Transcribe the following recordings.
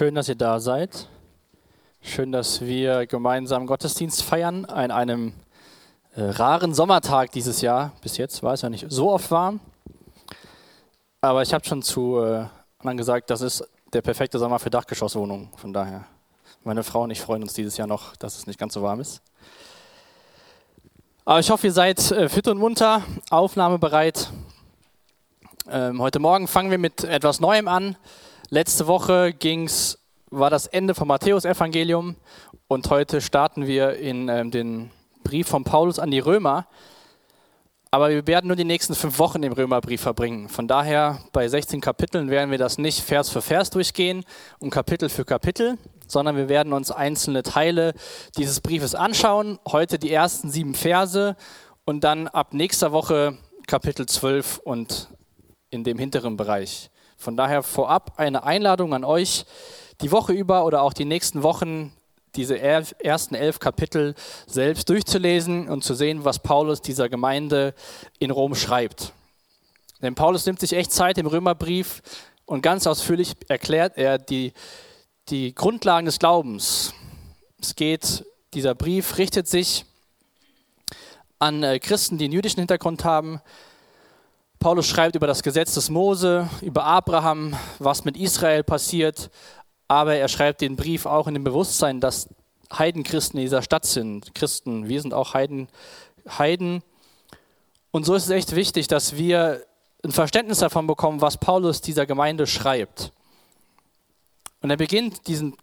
Schön, dass ihr da seid. Schön, dass wir gemeinsam Gottesdienst feiern an einem äh, raren Sommertag dieses Jahr. Bis jetzt war es ja nicht so oft warm. Aber ich habe schon zu äh, anderen gesagt, das ist der perfekte Sommer für Dachgeschosswohnungen. Von daher, meine Frau und ich freuen uns dieses Jahr noch, dass es nicht ganz so warm ist. Aber ich hoffe, ihr seid äh, fit und munter, aufnahmebereit. Ähm, heute Morgen fangen wir mit etwas Neuem an. Letzte Woche ging's, war das Ende vom Matthäusevangelium und heute starten wir in ähm, den Brief von Paulus an die Römer. Aber wir werden nur die nächsten fünf Wochen im Römerbrief verbringen. Von daher, bei 16 Kapiteln werden wir das nicht Vers für Vers durchgehen und Kapitel für Kapitel, sondern wir werden uns einzelne Teile dieses Briefes anschauen. Heute die ersten sieben Verse und dann ab nächster Woche Kapitel 12 und in dem hinteren Bereich. Von daher vorab eine Einladung an euch, die Woche über oder auch die nächsten Wochen diese ersten elf Kapitel selbst durchzulesen und zu sehen, was Paulus dieser Gemeinde in Rom schreibt. Denn Paulus nimmt sich echt Zeit im Römerbrief und ganz ausführlich erklärt er die, die Grundlagen des Glaubens. Es geht, dieser Brief richtet sich an äh, Christen, die einen jüdischen Hintergrund haben, Paulus schreibt über das Gesetz des Mose, über Abraham, was mit Israel passiert, aber er schreibt den Brief auch in dem Bewusstsein, dass Heidenchristen in dieser Stadt sind. Christen, wir sind auch Heiden. Heiden. Und so ist es echt wichtig, dass wir ein Verständnis davon bekommen, was Paulus dieser Gemeinde schreibt. Und er beginnt diesen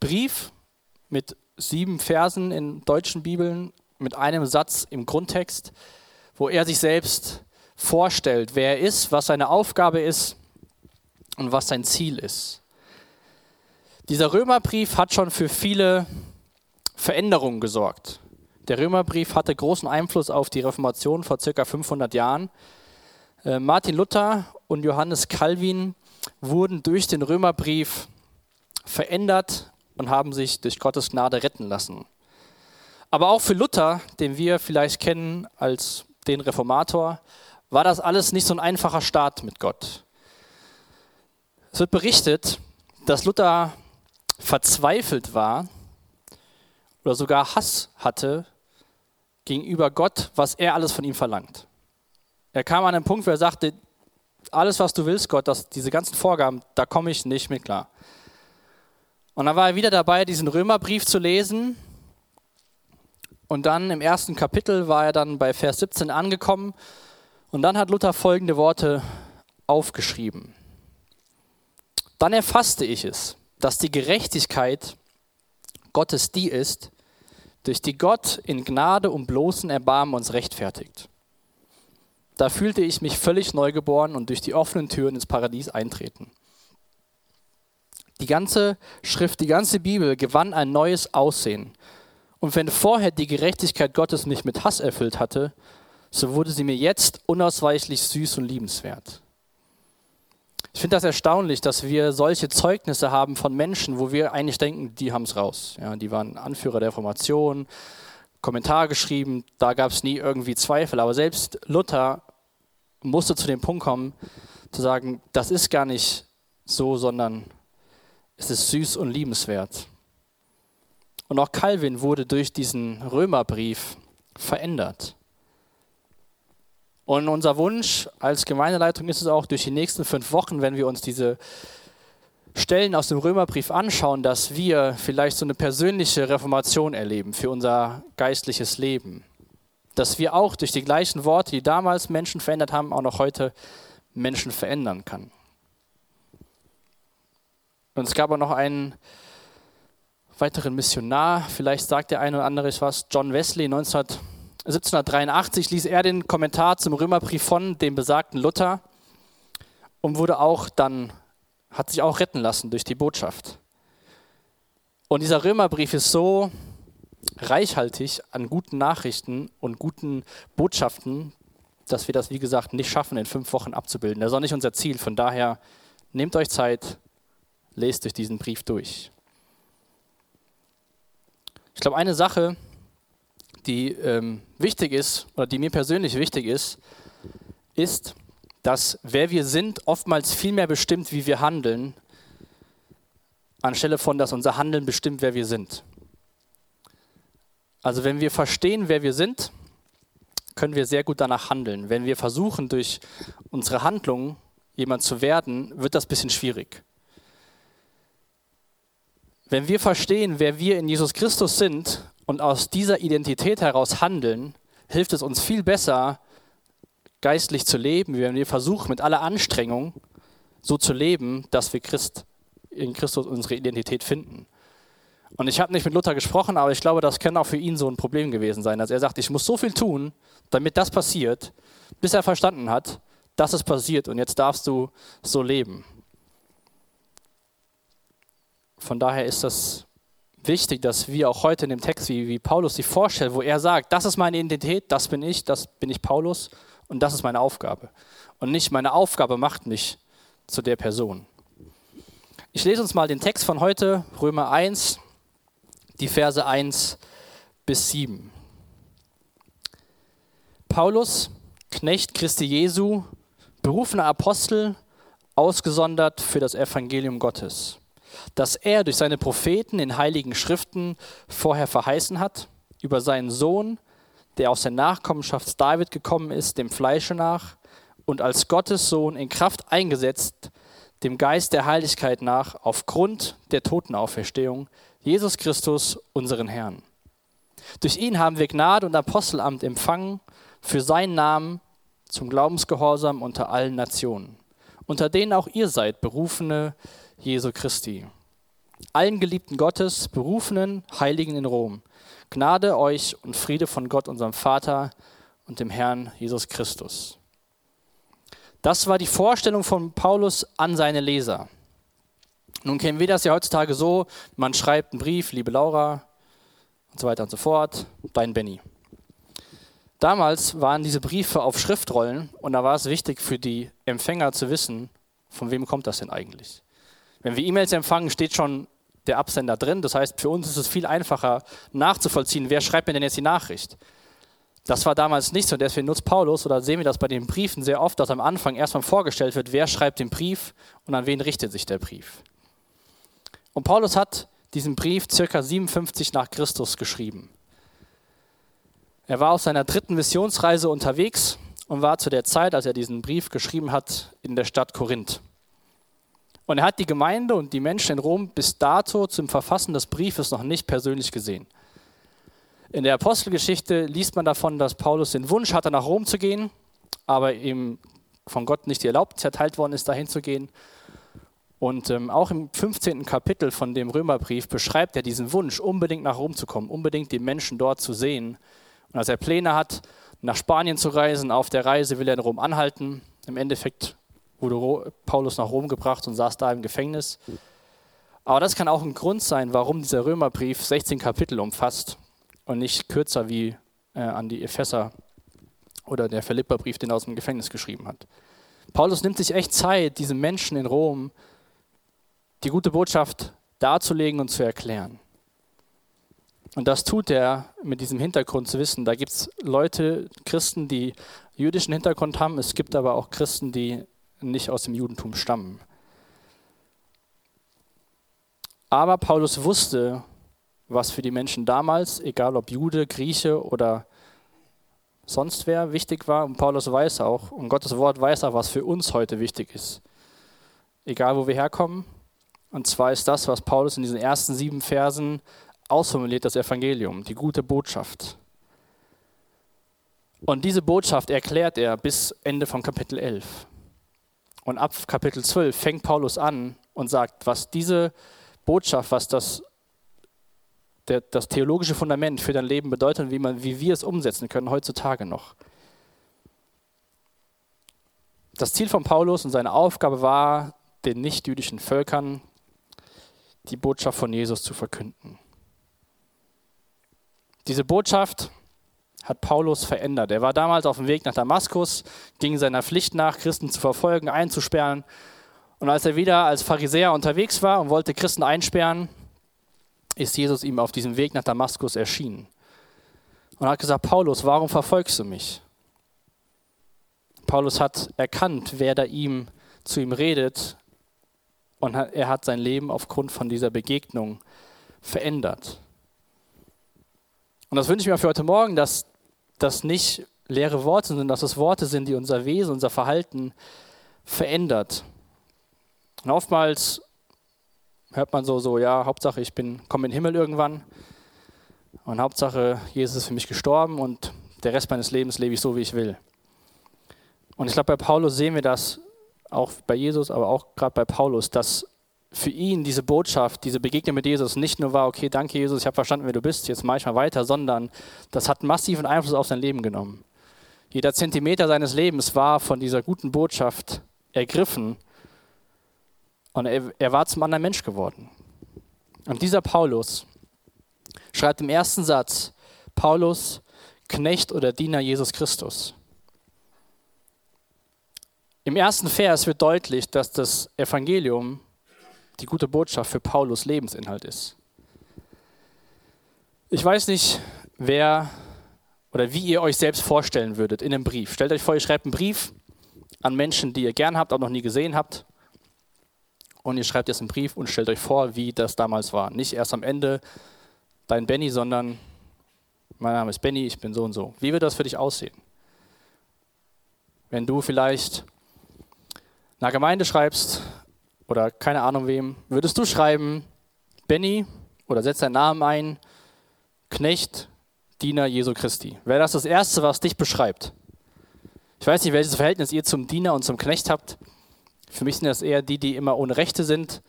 Brief mit sieben Versen in deutschen Bibeln, mit einem Satz im Grundtext, wo er sich selbst vorstellt, wer er ist, was seine Aufgabe ist und was sein Ziel ist. Dieser Römerbrief hat schon für viele Veränderungen gesorgt. Der Römerbrief hatte großen Einfluss auf die Reformation vor circa 500 Jahren. Äh, Martin Luther und Johannes Calvin wurden durch den Römerbrief verändert und haben sich durch Gottes Gnade retten lassen. Aber auch für Luther, den wir vielleicht kennen als den Reformator, war das alles nicht so ein einfacher Start mit Gott. Es wird berichtet, dass Luther verzweifelt war oder sogar Hass hatte gegenüber Gott, was er alles von ihm verlangt. Er kam an einen Punkt, wo er sagte, alles, was du willst, Gott, das, diese ganzen Vorgaben, da komme ich nicht mit klar. Und dann war er wieder dabei, diesen Römerbrief zu lesen. Und dann im ersten Kapitel war er dann bei Vers 17 angekommen und dann hat Luther folgende Worte aufgeschrieben. Dann erfasste ich es, dass die Gerechtigkeit Gottes die ist, durch die Gott in Gnade und bloßen Erbarmen uns rechtfertigt. Da fühlte ich mich völlig neugeboren und durch die offenen Türen ins Paradies eintreten. Die ganze Schrift, die ganze Bibel gewann ein neues Aussehen. Und wenn vorher die Gerechtigkeit Gottes mich mit Hass erfüllt hatte, so wurde sie mir jetzt unausweichlich süß und liebenswert. Ich finde das erstaunlich, dass wir solche Zeugnisse haben von Menschen, wo wir eigentlich denken, die haben es raus. Ja, die waren Anführer der Reformation, Kommentar geschrieben, da gab es nie irgendwie Zweifel. Aber selbst Luther musste zu dem Punkt kommen, zu sagen, das ist gar nicht so, sondern es ist süß und liebenswert. Und auch Calvin wurde durch diesen Römerbrief verändert. Und unser Wunsch als Gemeindeleitung ist es auch, durch die nächsten fünf Wochen, wenn wir uns diese Stellen aus dem Römerbrief anschauen, dass wir vielleicht so eine persönliche Reformation erleben für unser geistliches Leben. Dass wir auch durch die gleichen Worte, die damals Menschen verändert haben, auch noch heute Menschen verändern kann. Und es gab auch noch einen weiteren Missionar, vielleicht sagt der eine oder andere was, John Wesley, 19 1783 ließ er den Kommentar zum Römerbrief von dem besagten Luther und wurde auch dann, hat sich auch retten lassen durch die Botschaft. Und dieser Römerbrief ist so reichhaltig an guten Nachrichten und guten Botschaften, dass wir das, wie gesagt, nicht schaffen, in fünf Wochen abzubilden. Das ist auch nicht unser Ziel. Von daher nehmt euch Zeit, lest euch diesen Brief durch. Ich glaube, eine Sache, die ähm, wichtig ist oder die mir persönlich wichtig ist, ist, dass wer wir sind oftmals viel mehr bestimmt, wie wir handeln, anstelle von, dass unser Handeln bestimmt, wer wir sind. Also wenn wir verstehen, wer wir sind, können wir sehr gut danach handeln. Wenn wir versuchen, durch unsere Handlungen jemand zu werden, wird das ein bisschen schwierig. Wenn wir verstehen, wer wir in Jesus Christus sind und aus dieser Identität heraus handeln, hilft es uns viel besser, geistlich zu leben, wenn wir versuchen, mit aller Anstrengung so zu leben, dass wir Christ, in Christus unsere Identität finden. Und ich habe nicht mit Luther gesprochen, aber ich glaube, das kann auch für ihn so ein Problem gewesen sein, dass er sagt, ich muss so viel tun, damit das passiert, bis er verstanden hat, dass es passiert und jetzt darfst du so leben. Von daher ist das wichtig, dass wir auch heute in dem Text, wie, wie Paulus sich vorstellt, wo er sagt, das ist meine Identität, das bin ich, das bin ich Paulus und das ist meine Aufgabe. Und nicht meine Aufgabe macht mich zu der Person. Ich lese uns mal den Text von heute, Römer 1, die Verse 1 bis 7. Paulus, Knecht Christi Jesu, berufener Apostel, ausgesondert für das Evangelium Gottes, das er durch seine Propheten in heiligen Schriften vorher verheißen hat, über seinen Sohn, der aus der Nachkommenschaft David gekommen ist, dem Fleische nach, und als Gottes Sohn in Kraft eingesetzt, dem Geist der Heiligkeit nach, aufgrund der Totenauferstehung, Jesus Christus, unseren Herrn. Durch ihn haben wir Gnade und Apostelamt empfangen für seinen Namen zum Glaubensgehorsam unter allen Nationen, unter denen auch ihr seid, berufene Jesu Christi. Allen Geliebten Gottes, berufenen Heiligen in Rom, Gnade euch und Friede von Gott, unserem Vater und dem Herrn Jesus Christus. Das war die Vorstellung von Paulus an seine Leser. Nun kennen wir das ja heutzutage so, man schreibt einen Brief, liebe Laura und so weiter und so fort, dein Benny. Damals waren diese Briefe auf Schriftrollen und da war es wichtig für die Empfänger zu wissen, von wem kommt das denn eigentlich. Wenn wir E-Mails empfangen, steht schon der Absender drin. Das heißt, für uns ist es viel einfacher nachzuvollziehen, wer schreibt mir denn jetzt die Nachricht. Das war damals nicht so, deswegen nutzt Paulus, oder sehen wir das bei den Briefen sehr oft, dass am Anfang erstmal vorgestellt wird, wer schreibt den Brief und an wen richtet sich der Brief. Und Paulus hat diesen Brief circa 57 nach Christus geschrieben. Er war auf seiner dritten Missionsreise unterwegs und war zu der Zeit, als er diesen Brief geschrieben hat, in der Stadt Korinth. Und er hat die Gemeinde und die Menschen in Rom bis dato zum Verfassen des Briefes noch nicht persönlich gesehen. In der Apostelgeschichte liest man davon, dass Paulus den Wunsch hatte, nach Rom zu gehen, aber ihm von Gott nicht die Erlaubnis erteilt worden ist, dahin zu gehen. Und ähm, auch im 15. Kapitel von dem Römerbrief beschreibt er diesen Wunsch, unbedingt nach Rom zu kommen, unbedingt die Menschen dort zu sehen. Und als er Pläne hat, nach Spanien zu reisen, auf der Reise will er in Rom anhalten. Im Endeffekt wurde Paulus nach Rom gebracht und saß da im Gefängnis. Aber das kann auch ein Grund sein, warum dieser Römerbrief 16 Kapitel umfasst und nicht kürzer wie äh, an die Epheser oder der Philipperbrief, den er aus dem Gefängnis geschrieben hat. Paulus nimmt sich echt Zeit, diesen Menschen in Rom die gute Botschaft darzulegen und zu erklären. Und das tut er mit diesem Hintergrund zu wissen. Da gibt es Leute, Christen, die jüdischen Hintergrund haben. Es gibt aber auch Christen, die nicht aus dem Judentum stammen. Aber Paulus wusste, was für die Menschen damals, egal ob Jude, Grieche oder sonst wer, wichtig war. Und Paulus weiß auch, und Gottes Wort weiß auch, was für uns heute wichtig ist. Egal wo wir herkommen, und zwar ist das, was Paulus in diesen ersten sieben Versen ausformuliert, das Evangelium, die gute Botschaft. Und diese Botschaft erklärt er bis Ende von Kapitel 11. Und ab Kapitel 12 fängt Paulus an und sagt, was diese Botschaft, was das, der, das theologische Fundament für dein Leben bedeutet und wie, man, wie wir es umsetzen können heutzutage noch. Das Ziel von Paulus und seine Aufgabe war, den nichtjüdischen Völkern die Botschaft von Jesus zu verkünden. Diese Botschaft hat Paulus verändert. Er war damals auf dem Weg nach Damaskus, ging seiner Pflicht nach, Christen zu verfolgen, einzusperren. Und als er wieder als Pharisäer unterwegs war und wollte Christen einsperren, ist Jesus ihm auf diesem Weg nach Damaskus erschienen. Und hat gesagt, Paulus, warum verfolgst du mich? Paulus hat erkannt, wer da ihm zu ihm redet und er hat sein Leben aufgrund von dieser Begegnung verändert. Und das wünsche ich mir für heute Morgen, dass das nicht leere Worte sind, dass es Worte sind, die unser Wesen, unser Verhalten verändert. Und oftmals hört man so, so, ja, Hauptsache ich bin, komme in den Himmel irgendwann und Hauptsache Jesus ist für mich gestorben und der Rest meines Lebens lebe ich so, wie ich will. Und ich glaube, bei Paulus sehen wir das, auch bei Jesus, aber auch gerade bei Paulus, dass für ihn diese Botschaft, diese Begegnung mit Jesus nicht nur war, okay, danke Jesus, ich habe verstanden, wer du bist, jetzt mache ich mal weiter, sondern das hat massiven Einfluss auf sein Leben genommen. Jeder Zentimeter seines Lebens war von dieser guten Botschaft ergriffen und er, er war zum anderen Mensch geworden. Und dieser Paulus schreibt im ersten Satz, Paulus, Knecht oder Diener Jesus Christus. Im ersten Vers wird deutlich, dass das Evangelium die gute Botschaft für Paulus Lebensinhalt ist. Ich weiß nicht, wer oder wie ihr euch selbst vorstellen würdet in einem Brief. Stellt euch vor, ihr schreibt einen Brief an Menschen, die ihr gern habt, aber noch nie gesehen habt. Und ihr schreibt jetzt einen Brief und stellt euch vor, wie das damals war. Nicht erst am Ende dein Benny, sondern mein Name ist Benny, ich bin so und so. Wie wird das für dich aussehen? Wenn du vielleicht einer Gemeinde schreibst oder keine Ahnung wem, würdest du schreiben, Benny oder setz deinen Namen ein, Knecht, Diener Jesu Christi. Wäre das das Erste, was dich beschreibt? Ich weiß nicht, welches Verhältnis ihr zum Diener und zum Knecht habt. Für mich sind das eher die, die immer ohne Rechte sind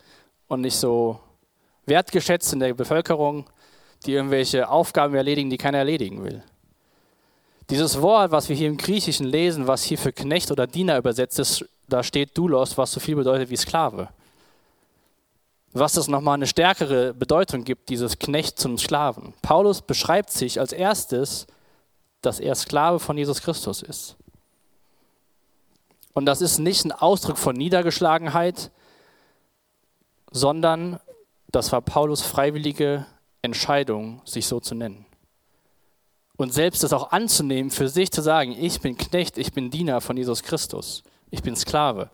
und nicht so wertgeschätzt in der Bevölkerung, die irgendwelche Aufgaben erledigen, die keiner erledigen will. Dieses Wort, was wir hier im Griechischen lesen, was hier für Knecht oder Diener übersetzt ist, da steht Doulos, was so viel bedeutet wie Sklave. Was das nochmal eine stärkere Bedeutung gibt, dieses Knecht zum Sklaven. Paulus beschreibt sich als erstes, dass er Sklave von Jesus Christus ist. Und das ist nicht ein Ausdruck von Niedergeschlagenheit, sondern das war Paulus freiwillige Entscheidung, sich so zu nennen. Und selbst das auch anzunehmen, für sich zu sagen, ich bin Knecht, ich bin Diener von Jesus Christus ich bin Sklave.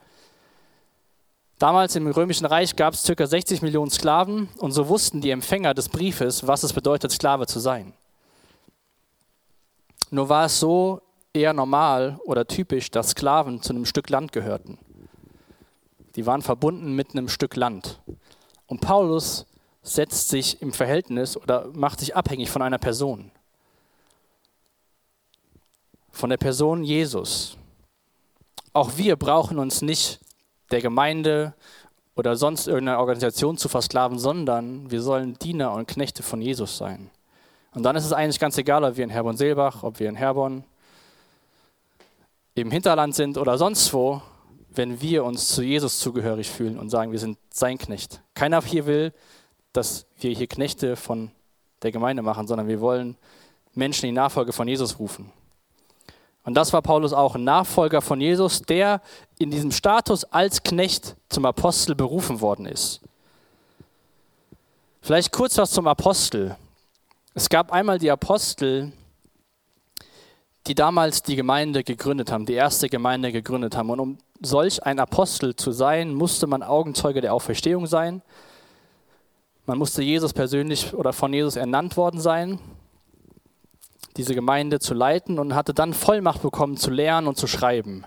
Damals im Römischen Reich gab es ca. 60 Millionen Sklaven und so wussten die Empfänger des Briefes, was es bedeutet, Sklave zu sein. Nur war es so eher normal oder typisch, dass Sklaven zu einem Stück Land gehörten. Die waren verbunden mit einem Stück Land. Und Paulus setzt sich im Verhältnis oder macht sich abhängig von einer Person. Von der Person Jesus. Auch wir brauchen uns nicht der Gemeinde oder sonst irgendeiner Organisation zu versklaven, sondern wir sollen Diener und Knechte von Jesus sein. Und dann ist es eigentlich ganz egal, ob wir in Herborn-Seelbach, ob wir in Herborn im Hinterland sind oder sonst wo, wenn wir uns zu Jesus zugehörig fühlen und sagen, wir sind sein Knecht. Keiner hier will, dass wir hier Knechte von der Gemeinde machen, sondern wir wollen Menschen in die Nachfolge von Jesus rufen. Und das war Paulus auch, ein Nachfolger von Jesus, der in diesem Status als Knecht zum Apostel berufen worden ist. Vielleicht kurz was zum Apostel. Es gab einmal die Apostel, die damals die Gemeinde gegründet haben, die erste Gemeinde gegründet haben. Und um solch ein Apostel zu sein, musste man Augenzeuge der Auferstehung sein. Man musste Jesus persönlich oder von Jesus ernannt worden sein diese Gemeinde zu leiten und hatte dann Vollmacht bekommen zu lernen und zu schreiben.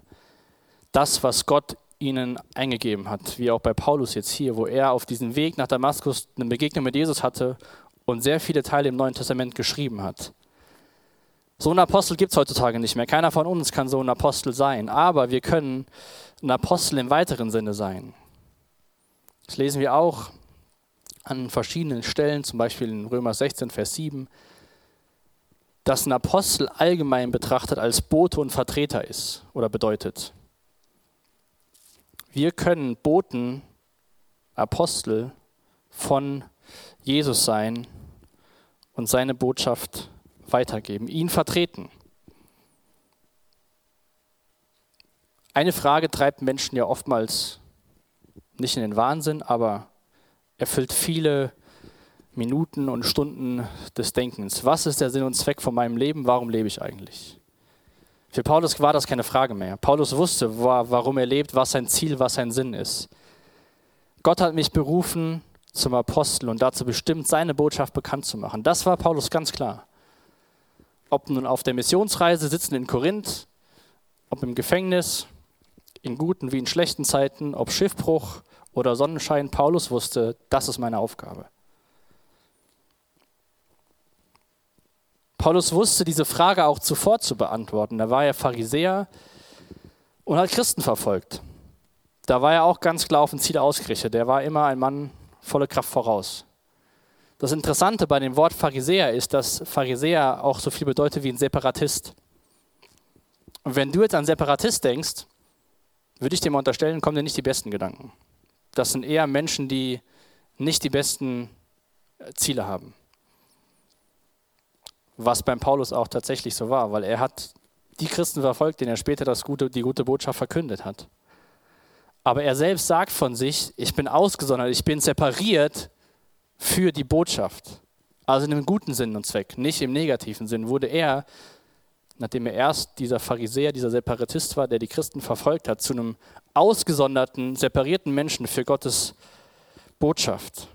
Das, was Gott ihnen eingegeben hat, wie auch bei Paulus jetzt hier, wo er auf diesem Weg nach Damaskus eine Begegnung mit Jesus hatte und sehr viele Teile im Neuen Testament geschrieben hat. So ein Apostel gibt es heutzutage nicht mehr. Keiner von uns kann so ein Apostel sein, aber wir können ein Apostel im weiteren Sinne sein. Das lesen wir auch an verschiedenen Stellen, zum Beispiel in Römer 16, Vers 7 dass ein Apostel allgemein betrachtet als Bote und Vertreter ist oder bedeutet. Wir können Boten, Apostel von Jesus sein und seine Botschaft weitergeben, ihn vertreten. Eine Frage treibt Menschen ja oftmals nicht in den Wahnsinn, aber erfüllt viele Minuten und Stunden des Denkens. Was ist der Sinn und Zweck von meinem Leben? Warum lebe ich eigentlich? Für Paulus war das keine Frage mehr. Paulus wusste, warum er lebt, was sein Ziel, was sein Sinn ist. Gott hat mich berufen zum Apostel und dazu bestimmt, seine Botschaft bekannt zu machen. Das war Paulus ganz klar. Ob nun auf der Missionsreise sitzen in Korinth, ob im Gefängnis, in guten wie in schlechten Zeiten, ob Schiffbruch oder Sonnenschein, Paulus wusste, das ist meine Aufgabe. Paulus wusste diese Frage auch zuvor zu beantworten. Da war er Pharisäer und hat Christen verfolgt. Da war er auch ganz klar auf ein Ziel ausgerichtet. Er war immer ein Mann volle Kraft voraus. Das Interessante bei dem Wort Pharisäer ist, dass Pharisäer auch so viel bedeutet wie ein Separatist. Und wenn du jetzt an Separatist denkst, würde ich dir mal unterstellen, kommen dir nicht die besten Gedanken. Das sind eher Menschen, die nicht die besten Ziele haben. Was beim Paulus auch tatsächlich so war, weil er hat die Christen verfolgt, denen er später das gute, die gute Botschaft verkündet hat. Aber er selbst sagt von sich, ich bin ausgesondert, ich bin separiert für die Botschaft. Also in einem guten Sinn und Zweck, nicht im negativen Sinn, wurde er, nachdem er erst dieser Pharisäer, dieser Separatist war, der die Christen verfolgt hat, zu einem ausgesonderten, separierten Menschen für Gottes Botschaft.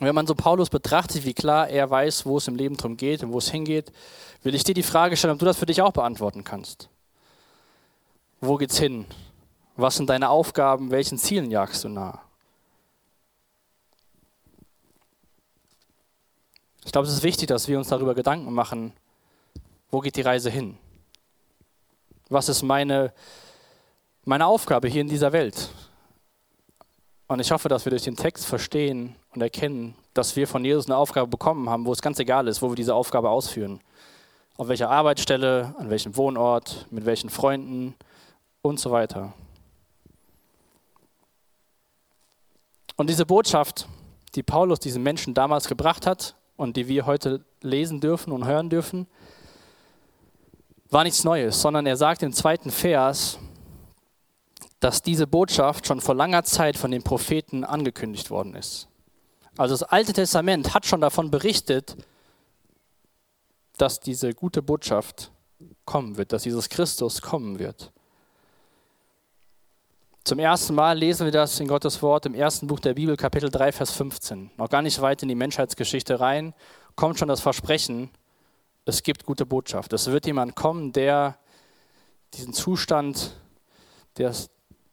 Wenn man so Paulus betrachtet, wie klar er weiß, wo es im Leben drum geht und wo es hingeht, will ich dir die Frage stellen, ob du das für dich auch beantworten kannst. Wo geht's hin? Was sind deine Aufgaben? Welchen Zielen jagst du nach? Ich glaube, es ist wichtig, dass wir uns darüber Gedanken machen, wo geht die Reise hin? Was ist meine, meine Aufgabe hier in dieser Welt? Und ich hoffe, dass wir durch den Text verstehen und erkennen, dass wir von Jesus eine Aufgabe bekommen haben, wo es ganz egal ist, wo wir diese Aufgabe ausführen. Auf welcher Arbeitsstelle, an welchem Wohnort, mit welchen Freunden, und so weiter. Und diese Botschaft, die Paulus diesen Menschen damals gebracht hat und die wir heute lesen dürfen und hören dürfen, war nichts Neues, sondern er sagt im zweiten Vers, dass diese Botschaft schon vor langer Zeit von den Propheten angekündigt worden ist. Also das Alte Testament hat schon davon berichtet, dass diese gute Botschaft kommen wird, dass Jesus Christus kommen wird. Zum ersten Mal lesen wir das in Gottes Wort im ersten Buch der Bibel, Kapitel 3, Vers 15. Noch gar nicht weit in die Menschheitsgeschichte rein, kommt schon das Versprechen, es gibt gute Botschaft. Es wird jemand kommen, der diesen Zustand, der,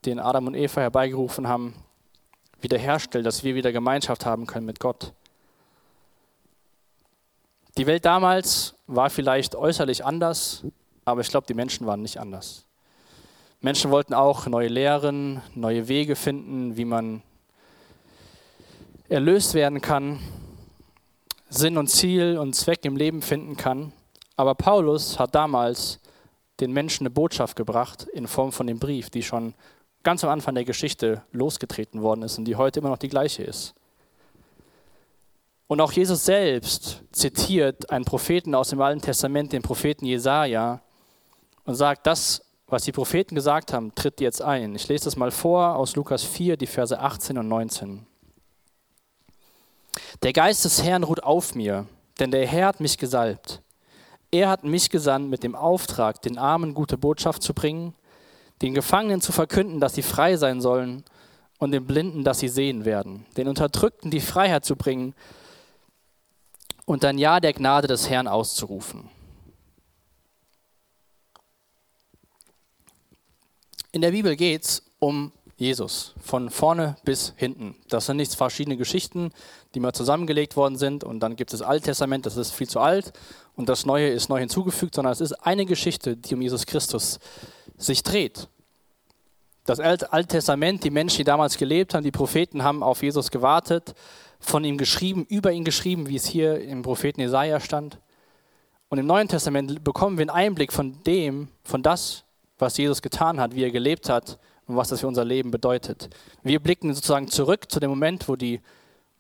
den Adam und Eva herbeigerufen haben, wiederherstellt, dass wir wieder Gemeinschaft haben können mit Gott. Die Welt damals war vielleicht äußerlich anders, aber ich glaube, die Menschen waren nicht anders. Menschen wollten auch neue Lehren, neue Wege finden, wie man erlöst werden kann, Sinn und Ziel und Zweck im Leben finden kann. Aber Paulus hat damals den Menschen eine Botschaft gebracht in Form von dem Brief, die schon ganz am Anfang der Geschichte losgetreten worden ist und die heute immer noch die gleiche ist. Und auch Jesus selbst zitiert einen Propheten aus dem Alten Testament, den Propheten Jesaja, und sagt, das was die Propheten gesagt haben, tritt jetzt ein. Ich lese das mal vor aus Lukas 4, die Verse 18 und 19. Der Geist des Herrn ruht auf mir, denn der Herr hat mich gesalbt. Er hat mich gesandt mit dem Auftrag, den Armen gute Botschaft zu bringen, den Gefangenen zu verkünden, dass sie frei sein sollen und den Blinden, dass sie sehen werden, den Unterdrückten die Freiheit zu bringen und ein Ja der Gnade des Herrn auszurufen. In der Bibel geht es um Jesus, von vorne bis hinten. Das sind nicht verschiedene Geschichten, die mal zusammengelegt worden sind und dann gibt es das Alte Testament, das ist viel zu alt und das Neue ist neu hinzugefügt, sondern es ist eine Geschichte, die um Jesus Christus sich dreht. Das Alte Testament, die Menschen, die damals gelebt haben, die Propheten haben auf Jesus gewartet, von ihm geschrieben, über ihn geschrieben, wie es hier im Propheten Jesaja stand. Und im Neuen Testament bekommen wir einen Einblick von dem, von das, was Jesus getan hat, wie er gelebt hat und was das für unser Leben bedeutet. Wir blicken sozusagen zurück zu dem Moment, wo die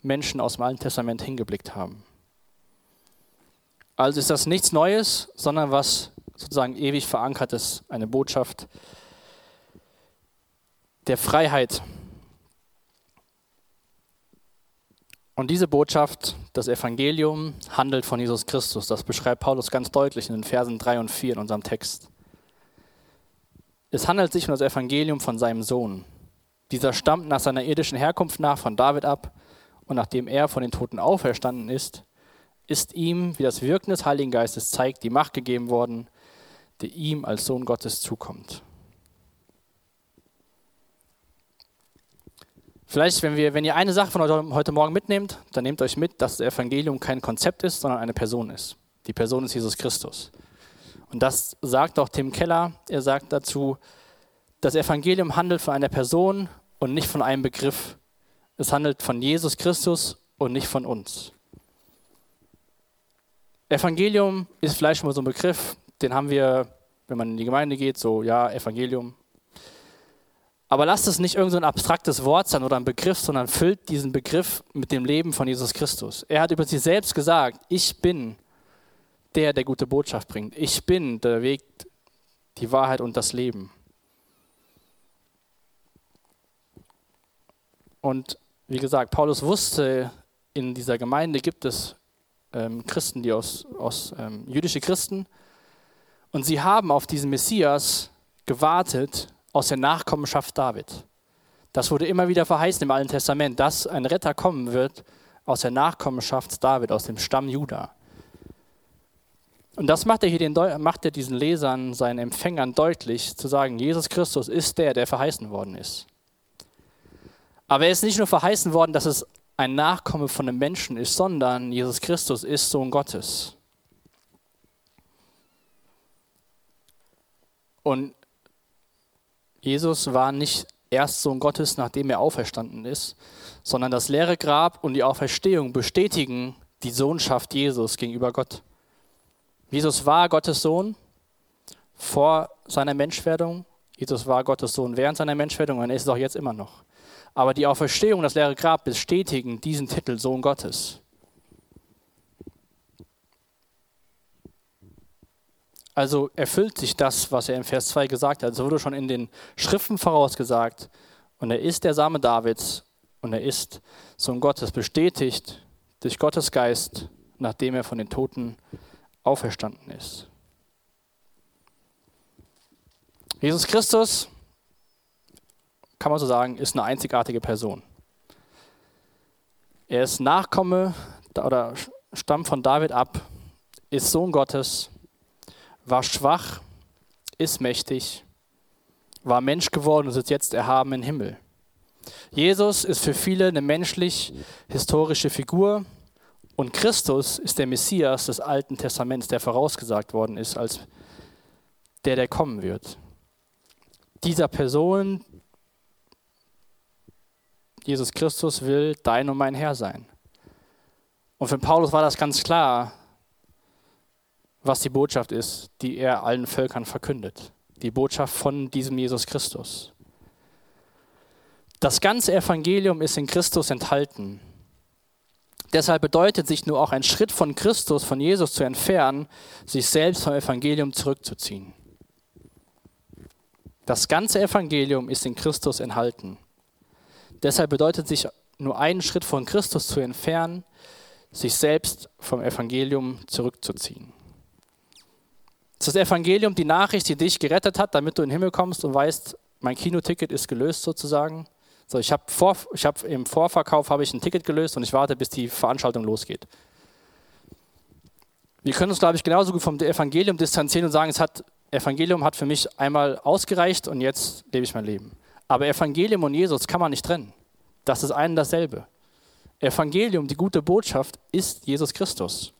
Menschen aus dem Alten Testament hingeblickt haben. Also ist das nichts Neues, sondern was sozusagen ewig verankert ist, eine Botschaft der Freiheit. Und diese Botschaft, das Evangelium, handelt von Jesus Christus. Das beschreibt Paulus ganz deutlich in den Versen 3 und 4 in unserem Text. Es handelt sich um das Evangelium von seinem Sohn. Dieser stammt nach seiner irdischen Herkunft nach von David ab und nachdem er von den Toten auferstanden ist, ist ihm, wie das Wirken des Heiligen Geistes zeigt, die Macht gegeben worden, die ihm als Sohn Gottes zukommt. Vielleicht, wenn, wir, wenn ihr eine Sache von heute, heute Morgen mitnehmt, dann nehmt euch mit, dass das Evangelium kein Konzept ist, sondern eine Person ist. Die Person ist Jesus Christus. Und das sagt auch Tim Keller. Er sagt dazu, das Evangelium handelt von einer Person und nicht von einem Begriff. Es handelt von Jesus Christus und nicht von uns. Evangelium ist vielleicht mal so ein Begriff, den haben wir, wenn man in die Gemeinde geht, so, ja, Evangelium, aber lasst es nicht irgendein so abstraktes Wort sein oder ein Begriff, sondern füllt diesen Begriff mit dem Leben von Jesus Christus. Er hat über sich selbst gesagt, ich bin der, der gute Botschaft bringt. Ich bin der Weg, die Wahrheit und das Leben. Und wie gesagt, Paulus wusste, in dieser Gemeinde gibt es ähm, Christen, die aus, aus ähm, jüdische Christen, und sie haben auf diesen Messias gewartet aus der Nachkommenschaft David. Das wurde immer wieder verheißen im Alten Testament, dass ein Retter kommen wird aus der Nachkommenschaft David, aus dem Stamm Juda. Und das macht er hier den, macht er diesen Lesern, seinen Empfängern deutlich, zu sagen, Jesus Christus ist der, der verheißen worden ist. Aber er ist nicht nur verheißen worden, dass es ein Nachkomme von einem Menschen ist, sondern Jesus Christus ist Sohn Gottes. Und Jesus war nicht erst Sohn Gottes, nachdem er auferstanden ist, sondern das leere Grab und die Auferstehung bestätigen die Sohnschaft Jesus gegenüber Gott. Jesus war Gottes Sohn vor seiner Menschwerdung. Jesus war Gottes Sohn während seiner Menschwerdung und er ist es auch jetzt immer noch. Aber die Auferstehung das leere Grab bestätigen diesen Titel Sohn Gottes. Also erfüllt sich das, was er im Vers 2 gesagt hat. Es wurde schon in den Schriften vorausgesagt. Und er ist der Same Davids und er ist Sohn Gottes, bestätigt durch Gottes Geist, nachdem er von den Toten auferstanden ist. Jesus Christus, kann man so sagen, ist eine einzigartige Person. Er ist Nachkomme oder stammt von David ab, ist Sohn Gottes war schwach, ist mächtig, war Mensch geworden und ist jetzt erhaben im Himmel. Jesus ist für viele eine menschlich-historische Figur und Christus ist der Messias des Alten Testaments, der vorausgesagt worden ist als der, der kommen wird. Dieser Person, Jesus Christus, will dein und mein Herr sein. Und für Paulus war das ganz klar, was die Botschaft ist, die er allen Völkern verkündet. Die Botschaft von diesem Jesus Christus. Das ganze Evangelium ist in Christus enthalten. Deshalb bedeutet sich nur auch ein Schritt von Christus, von Jesus zu entfernen, sich selbst vom Evangelium zurückzuziehen. Das ganze Evangelium ist in Christus enthalten. Deshalb bedeutet sich nur einen Schritt von Christus zu entfernen, sich selbst vom Evangelium zurückzuziehen. Ist das Evangelium, die Nachricht, die dich gerettet hat, damit du in den Himmel kommst und weißt, mein Kinoticket ist gelöst sozusagen. So, ich habe vor, hab im Vorverkauf habe ich ein Ticket gelöst und ich warte, bis die Veranstaltung losgeht. Wir können uns, glaube ich, genauso gut vom Evangelium distanzieren und sagen, es hat, Evangelium hat für mich einmal ausgereicht und jetzt lebe ich mein Leben. Aber Evangelium und Jesus kann man nicht trennen. Das ist ein und dasselbe. Evangelium, die gute Botschaft, ist Jesus Christus.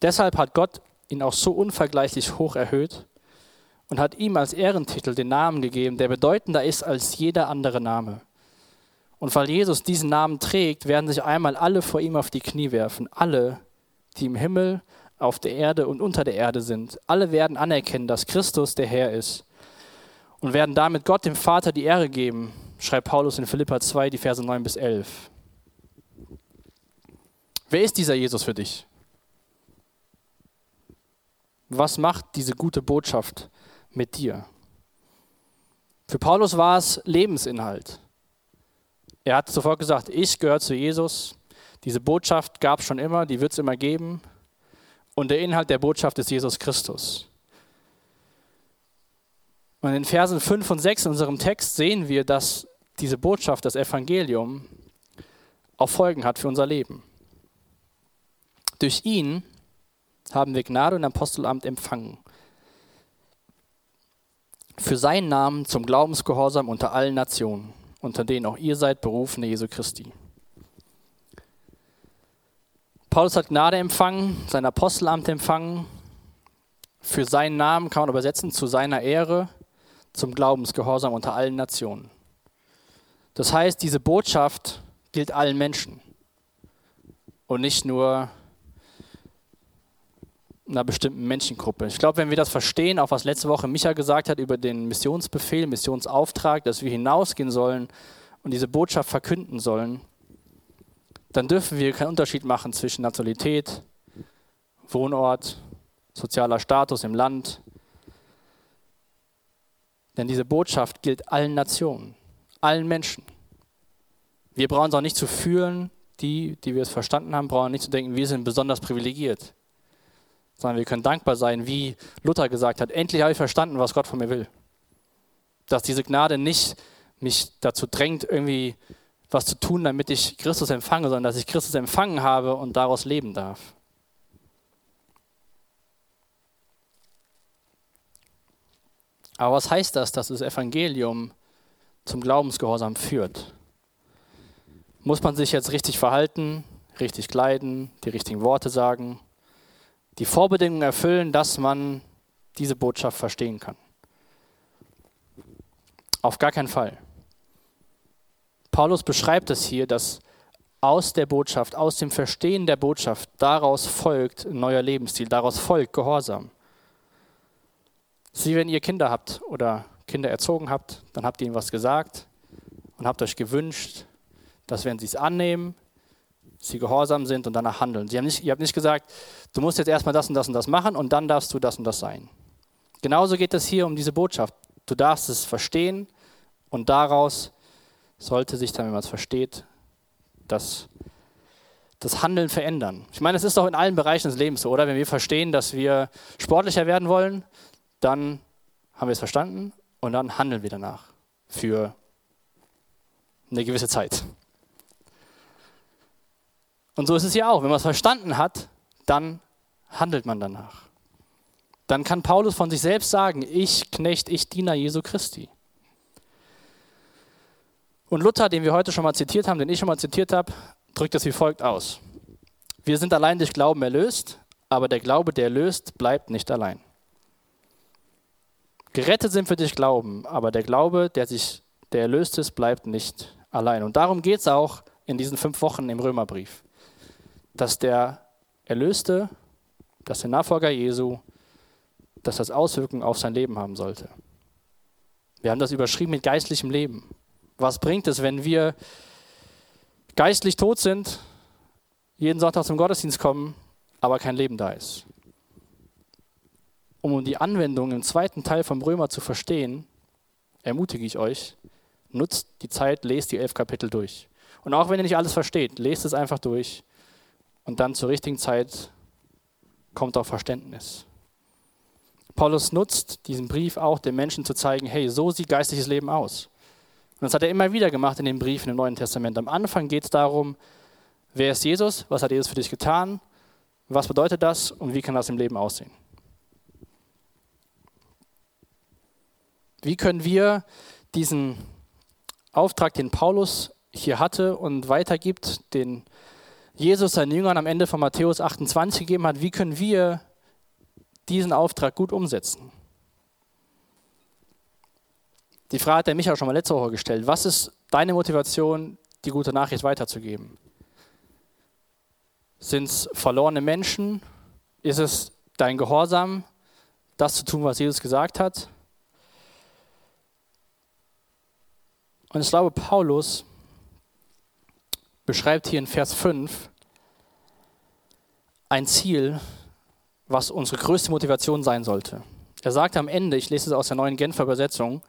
Deshalb hat Gott ihn auch so unvergleichlich hoch erhöht und hat ihm als Ehrentitel den Namen gegeben, der bedeutender ist als jeder andere Name. Und weil Jesus diesen Namen trägt, werden sich einmal alle vor ihm auf die Knie werfen. Alle, die im Himmel, auf der Erde und unter der Erde sind. Alle werden anerkennen, dass Christus der Herr ist. Und werden damit Gott, dem Vater, die Ehre geben, schreibt Paulus in Philippa 2, die Verse 9 bis 11. Wer ist dieser Jesus für dich? Was macht diese gute Botschaft mit dir? Für Paulus war es Lebensinhalt. Er hat sofort gesagt, ich gehöre zu Jesus. Diese Botschaft gab es schon immer, die wird es immer geben. Und der Inhalt der Botschaft ist Jesus Christus. Und in Versen 5 und 6 in unserem Text sehen wir, dass diese Botschaft, das Evangelium, auch Folgen hat für unser Leben. Durch ihn haben wir Gnade und Apostelamt empfangen. Für seinen Namen zum Glaubensgehorsam unter allen Nationen, unter denen auch ihr seid, berufene Jesu Christi. Paulus hat Gnade empfangen, sein Apostelamt empfangen. Für seinen Namen kann man übersetzen, zu seiner Ehre, zum Glaubensgehorsam unter allen Nationen. Das heißt, diese Botschaft gilt allen Menschen und nicht nur einer bestimmten Menschengruppe. Ich glaube, wenn wir das verstehen, auch was letzte Woche Micha gesagt hat über den Missionsbefehl, Missionsauftrag, dass wir hinausgehen sollen und diese Botschaft verkünden sollen, dann dürfen wir keinen Unterschied machen zwischen Nationalität, Wohnort, sozialer Status im Land. Denn diese Botschaft gilt allen Nationen, allen Menschen. Wir brauchen es auch nicht zu fühlen, die, die wir es verstanden haben, brauchen nicht zu denken, wir sind besonders privilegiert sondern wir können dankbar sein, wie Luther gesagt hat, endlich habe ich verstanden, was Gott von mir will. Dass diese Gnade nicht mich dazu drängt, irgendwie was zu tun, damit ich Christus empfange, sondern dass ich Christus empfangen habe und daraus leben darf. Aber was heißt das, dass das Evangelium zum Glaubensgehorsam führt? Muss man sich jetzt richtig verhalten, richtig kleiden, die richtigen Worte sagen? die Vorbedingungen erfüllen, dass man diese Botschaft verstehen kann. Auf gar keinen Fall. Paulus beschreibt es hier, dass aus der Botschaft, aus dem Verstehen der Botschaft, daraus folgt ein neuer Lebensstil, daraus folgt Gehorsam. Sie, wenn ihr Kinder habt oder Kinder erzogen habt, dann habt ihr ihnen was gesagt und habt euch gewünscht, dass wenn sie es annehmen, sie gehorsam sind und danach handeln. Sie haben nicht, ihr habt nicht gesagt, du musst jetzt erstmal das und das und das machen und dann darfst du das und das sein. Genauso geht es hier um diese Botschaft. Du darfst es verstehen und daraus sollte sich dann, wenn man es versteht, das, das Handeln verändern. Ich meine, es ist doch in allen Bereichen des Lebens so, oder? Wenn wir verstehen, dass wir sportlicher werden wollen, dann haben wir es verstanden und dann handeln wir danach für eine gewisse Zeit. Und so ist es ja auch. Wenn man es verstanden hat, dann handelt man danach. Dann kann Paulus von sich selbst sagen, ich Knecht, ich Diener Jesu Christi. Und Luther, den wir heute schon mal zitiert haben, den ich schon mal zitiert habe, drückt es wie folgt aus. Wir sind allein durch Glauben erlöst, aber der Glaube, der erlöst, bleibt nicht allein. Gerettet sind wir durch Glauben, aber der Glaube, der sich, der erlöst ist, bleibt nicht allein. Und darum geht es auch in diesen fünf Wochen im Römerbrief dass der Erlöste, dass der Nachfolger Jesu, dass das Auswirkungen auf sein Leben haben sollte. Wir haben das überschrieben mit geistlichem Leben. Was bringt es, wenn wir geistlich tot sind, jeden Sonntag zum Gottesdienst kommen, aber kein Leben da ist? Um die Anwendung im zweiten Teil vom Römer zu verstehen, ermutige ich euch, nutzt die Zeit, lest die elf Kapitel durch. Und auch wenn ihr nicht alles versteht, lest es einfach durch und dann zur richtigen Zeit kommt auch Verständnis. Paulus nutzt diesen Brief auch, den Menschen zu zeigen, hey, so sieht geistliches Leben aus. Und das hat er immer wieder gemacht in den Briefen im Neuen Testament. Am Anfang geht es darum, wer ist Jesus, was hat Jesus für dich getan, was bedeutet das und wie kann das im Leben aussehen. Wie können wir diesen Auftrag, den Paulus hier hatte und weitergibt, den Jesus seinen Jüngern am Ende von Matthäus 28 gegeben hat, wie können wir diesen Auftrag gut umsetzen? Die Frage hat der Michael schon mal letzte Woche gestellt. Was ist deine Motivation, die gute Nachricht weiterzugeben? Sind es verlorene Menschen? Ist es dein Gehorsam, das zu tun, was Jesus gesagt hat? Und ich glaube, Paulus beschreibt hier in Vers 5 ein Ziel, was unsere größte Motivation sein sollte. Er sagt am Ende, ich lese es aus der neuen Genfer Übersetzung,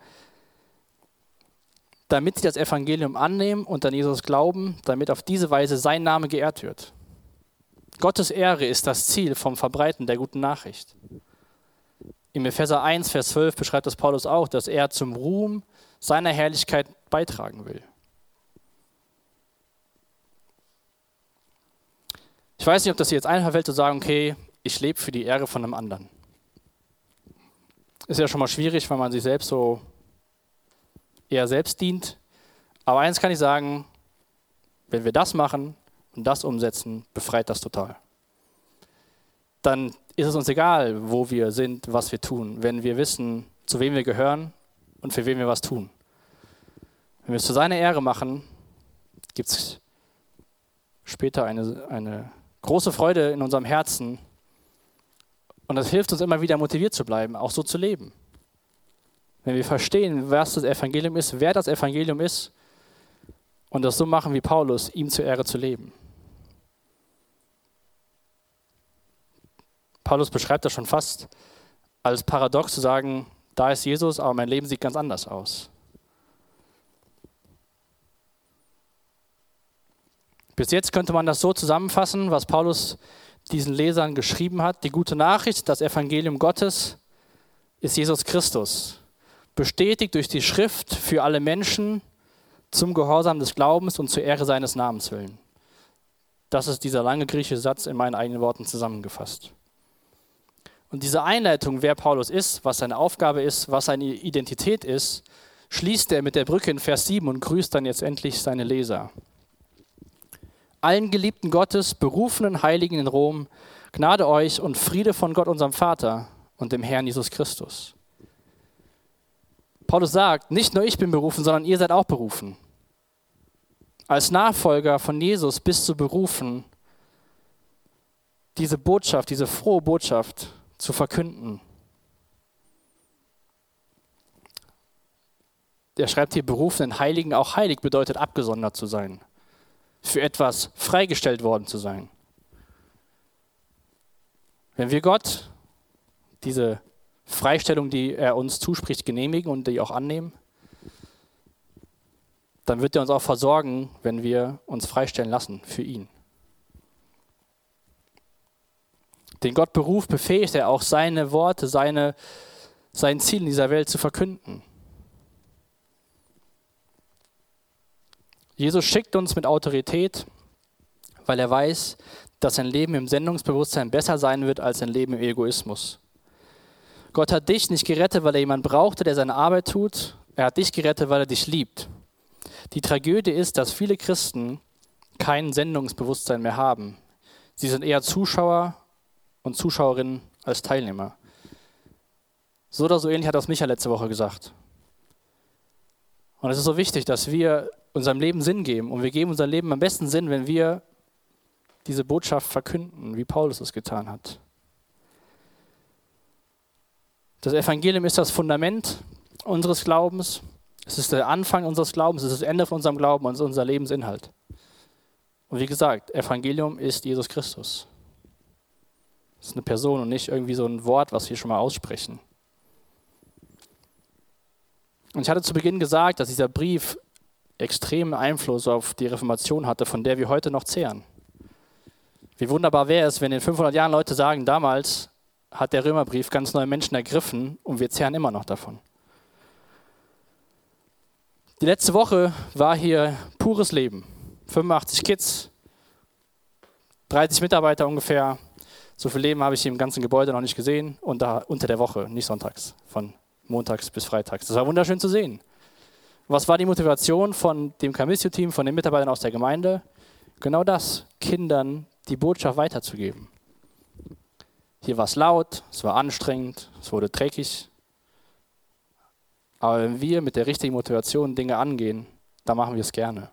damit sie das Evangelium annehmen und an Jesus glauben, damit auf diese Weise sein Name geehrt wird. Gottes Ehre ist das Ziel vom Verbreiten der guten Nachricht. Im Epheser 1, Vers 12 beschreibt das Paulus auch, dass er zum Ruhm seiner Herrlichkeit beitragen will. Ich weiß nicht, ob das jetzt einfach fällt zu sagen, okay, ich lebe für die Ehre von einem anderen. Ist ja schon mal schwierig, weil man sich selbst so eher selbst dient. Aber eins kann ich sagen, wenn wir das machen und das umsetzen, befreit das total. Dann ist es uns egal, wo wir sind, was wir tun, wenn wir wissen, zu wem wir gehören und für wen wir was tun. Wenn wir es zu seiner Ehre machen, gibt es später eine, eine große Freude in unserem Herzen. Und das hilft uns immer wieder motiviert zu bleiben, auch so zu leben. Wenn wir verstehen, was das Evangelium ist, wer das Evangelium ist und das so machen wie Paulus, ihm zur Ehre zu leben. Paulus beschreibt das schon fast als paradox zu sagen, da ist Jesus, aber mein Leben sieht ganz anders aus. Bis jetzt könnte man das so zusammenfassen, was Paulus diesen Lesern geschrieben hat. Die gute Nachricht, das Evangelium Gottes ist Jesus Christus, bestätigt durch die Schrift für alle Menschen zum Gehorsam des Glaubens und zur Ehre seines Namens willen. Das ist dieser lange griechische Satz in meinen eigenen Worten zusammengefasst. Und diese Einleitung, wer Paulus ist, was seine Aufgabe ist, was seine Identität ist, schließt er mit der Brücke in Vers 7 und grüßt dann jetzt endlich seine Leser allen Geliebten Gottes, berufenen Heiligen in Rom, Gnade euch und Friede von Gott, unserem Vater und dem Herrn Jesus Christus. Paulus sagt, nicht nur ich bin berufen, sondern ihr seid auch berufen. Als Nachfolger von Jesus bist du berufen, diese Botschaft, diese frohe Botschaft zu verkünden. Er schreibt hier berufenen Heiligen, auch heilig bedeutet abgesondert zu sein für etwas freigestellt worden zu sein. Wenn wir Gott diese Freistellung, die er uns zuspricht, genehmigen und die auch annehmen, dann wird er uns auch versorgen, wenn wir uns freistellen lassen für ihn. Den Gott beruft, befähigt er auch seine Worte, seine, sein Ziel in dieser Welt zu verkünden. Jesus schickt uns mit Autorität, weil er weiß, dass ein Leben im Sendungsbewusstsein besser sein wird als ein Leben im Egoismus. Gott hat dich nicht gerettet, weil er jemanden brauchte, der seine Arbeit tut. Er hat dich gerettet, weil er dich liebt. Die Tragödie ist, dass viele Christen kein Sendungsbewusstsein mehr haben. Sie sind eher Zuschauer und Zuschauerinnen als Teilnehmer. So oder so ähnlich hat das Micha letzte Woche gesagt. Und es ist so wichtig, dass wir unserem Leben Sinn geben. Und wir geben unser Leben am besten Sinn, wenn wir diese Botschaft verkünden, wie Paulus es getan hat. Das Evangelium ist das Fundament unseres Glaubens. Es ist der Anfang unseres Glaubens, es ist das Ende von unserem Glauben und unser Lebensinhalt. Und wie gesagt, Evangelium ist Jesus Christus. Es ist eine Person und nicht irgendwie so ein Wort, was wir schon mal aussprechen. Und ich hatte zu Beginn gesagt, dass dieser Brief extremen Einfluss auf die Reformation hatte, von der wir heute noch zehren. Wie wunderbar wäre es, wenn in 500 Jahren Leute sagen, damals hat der Römerbrief ganz neue Menschen ergriffen und wir zehren immer noch davon. Die letzte Woche war hier pures Leben. 85 Kids, 30 Mitarbeiter ungefähr. So viel Leben habe ich im ganzen Gebäude noch nicht gesehen. Unter, unter der Woche, nicht sonntags, von montags bis freitags. Das war wunderschön zu sehen. Was war die Motivation von dem Camisio-Team, von den Mitarbeitern aus der Gemeinde? Genau das, Kindern die Botschaft weiterzugeben. Hier war es laut, es war anstrengend, es wurde dreckig. Aber wenn wir mit der richtigen Motivation Dinge angehen, dann machen wir es gerne.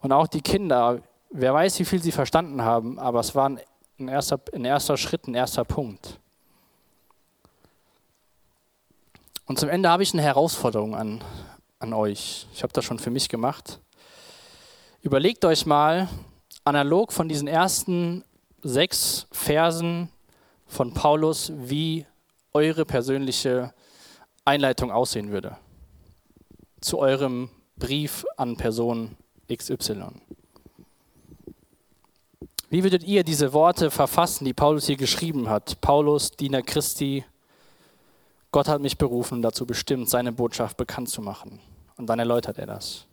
Und auch die Kinder, wer weiß, wie viel sie verstanden haben, aber es war ein erster, ein erster Schritt, ein erster Punkt. Und zum Ende habe ich eine Herausforderung an, an euch. Ich habe das schon für mich gemacht. Überlegt euch mal, analog von diesen ersten sechs Versen von Paulus, wie eure persönliche Einleitung aussehen würde. Zu eurem Brief an Person XY. Wie würdet ihr diese Worte verfassen, die Paulus hier geschrieben hat? Paulus, Diener Christi, Gott hat mich berufen und dazu bestimmt, seine Botschaft bekannt zu machen. Und dann erläutert er das.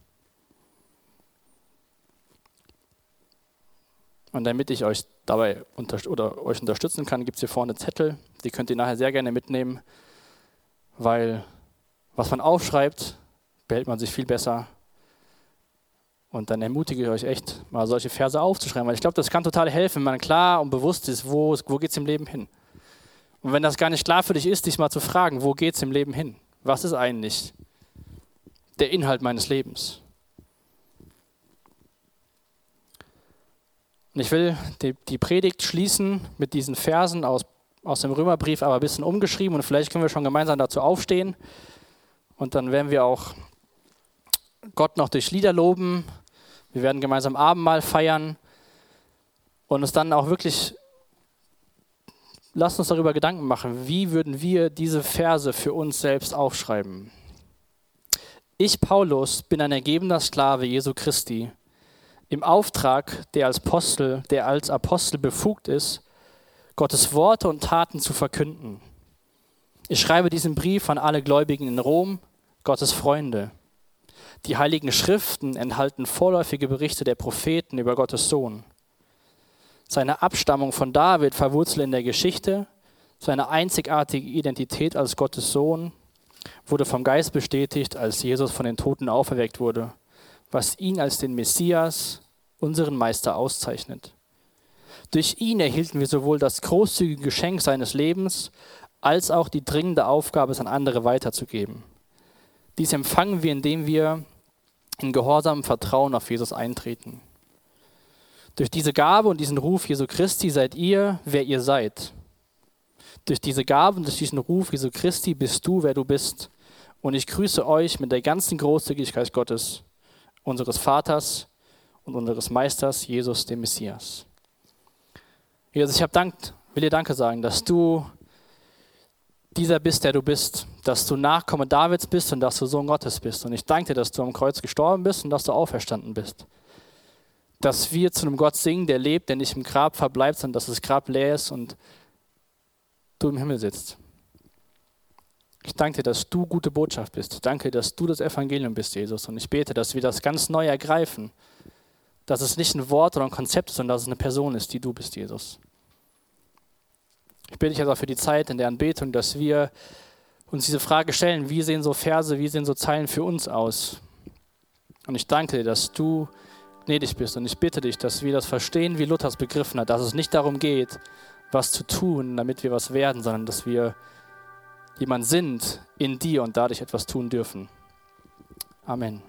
Und damit ich euch dabei unter oder euch unterstützen kann, gibt es hier vorne Zettel. Die könnt ihr nachher sehr gerne mitnehmen, weil was man aufschreibt, behält man sich viel besser. Und dann ermutige ich euch echt, mal solche Verse aufzuschreiben, weil ich glaube, das kann total helfen, wenn man klar und bewusst ist, wo, wo geht es im Leben hin. Und wenn das gar nicht klar für dich ist, dich mal zu fragen, wo geht es im Leben hin? Was ist eigentlich der Inhalt meines Lebens? Und ich will die, die, Predigt schließen mit diesen Versen aus, aus dem Römerbrief, aber ein bisschen umgeschrieben und vielleicht können wir schon gemeinsam dazu aufstehen. Und dann werden wir auch Gott noch durch Lieder loben. Wir werden gemeinsam Abendmahl feiern und uns dann auch wirklich, lasst uns darüber Gedanken machen, wie würden wir diese Verse für uns selbst aufschreiben. Ich, Paulus, bin ein ergebener Sklave Jesu Christi im Auftrag, der als Apostel, der als Apostel befugt ist, Gottes Worte und Taten zu verkünden. Ich schreibe diesen Brief an alle Gläubigen in Rom, Gottes Freunde. Die heiligen Schriften enthalten vorläufige Berichte der Propheten über Gottes Sohn. Seine Abstammung von David verwurzelt in der Geschichte, seine einzigartige Identität als Gottes Sohn wurde vom Geist bestätigt, als Jesus von den Toten auferweckt wurde was ihn als den Messias, unseren Meister, auszeichnet. Durch ihn erhielten wir sowohl das großzügige Geschenk seines Lebens als auch die dringende Aufgabe, es an andere weiterzugeben. Dies empfangen wir, indem wir in gehorsamem Vertrauen auf Jesus eintreten. Durch diese Gabe und diesen Ruf Jesu Christi seid ihr, wer ihr seid. Durch diese Gabe und durch diesen Ruf Jesu Christi bist du, wer du bist. Und ich grüße euch mit der ganzen Großzügigkeit Gottes unseres Vaters und unseres Meisters, Jesus, dem Messias. Jesus, ich Dank, will dir Danke sagen, dass du dieser bist, der du bist, dass du Nachkomme Davids bist und dass du Sohn Gottes bist. Und ich danke dir, dass du am Kreuz gestorben bist und dass du auferstanden bist. Dass wir zu einem Gott singen, der lebt, der nicht im Grab verbleibt, sondern dass das Grab leer ist und du im Himmel sitzt. Ich danke dir, dass du gute Botschaft bist. Danke, dass du das Evangelium bist, Jesus. Und ich bete, dass wir das ganz neu ergreifen. Dass es nicht ein Wort oder ein Konzept ist, sondern dass es eine Person ist, die du bist, Jesus. Ich bitte dich also für die Zeit in der Anbetung, dass wir uns diese Frage stellen, wie sehen so Verse, wie sehen so Zeilen für uns aus? Und ich danke dir, dass du gnädig bist. Und ich bitte dich, dass wir das verstehen, wie Luther es begriffen hat, dass es nicht darum geht, was zu tun, damit wir was werden, sondern dass wir jemand sind in dir und dadurch etwas tun dürfen. Amen.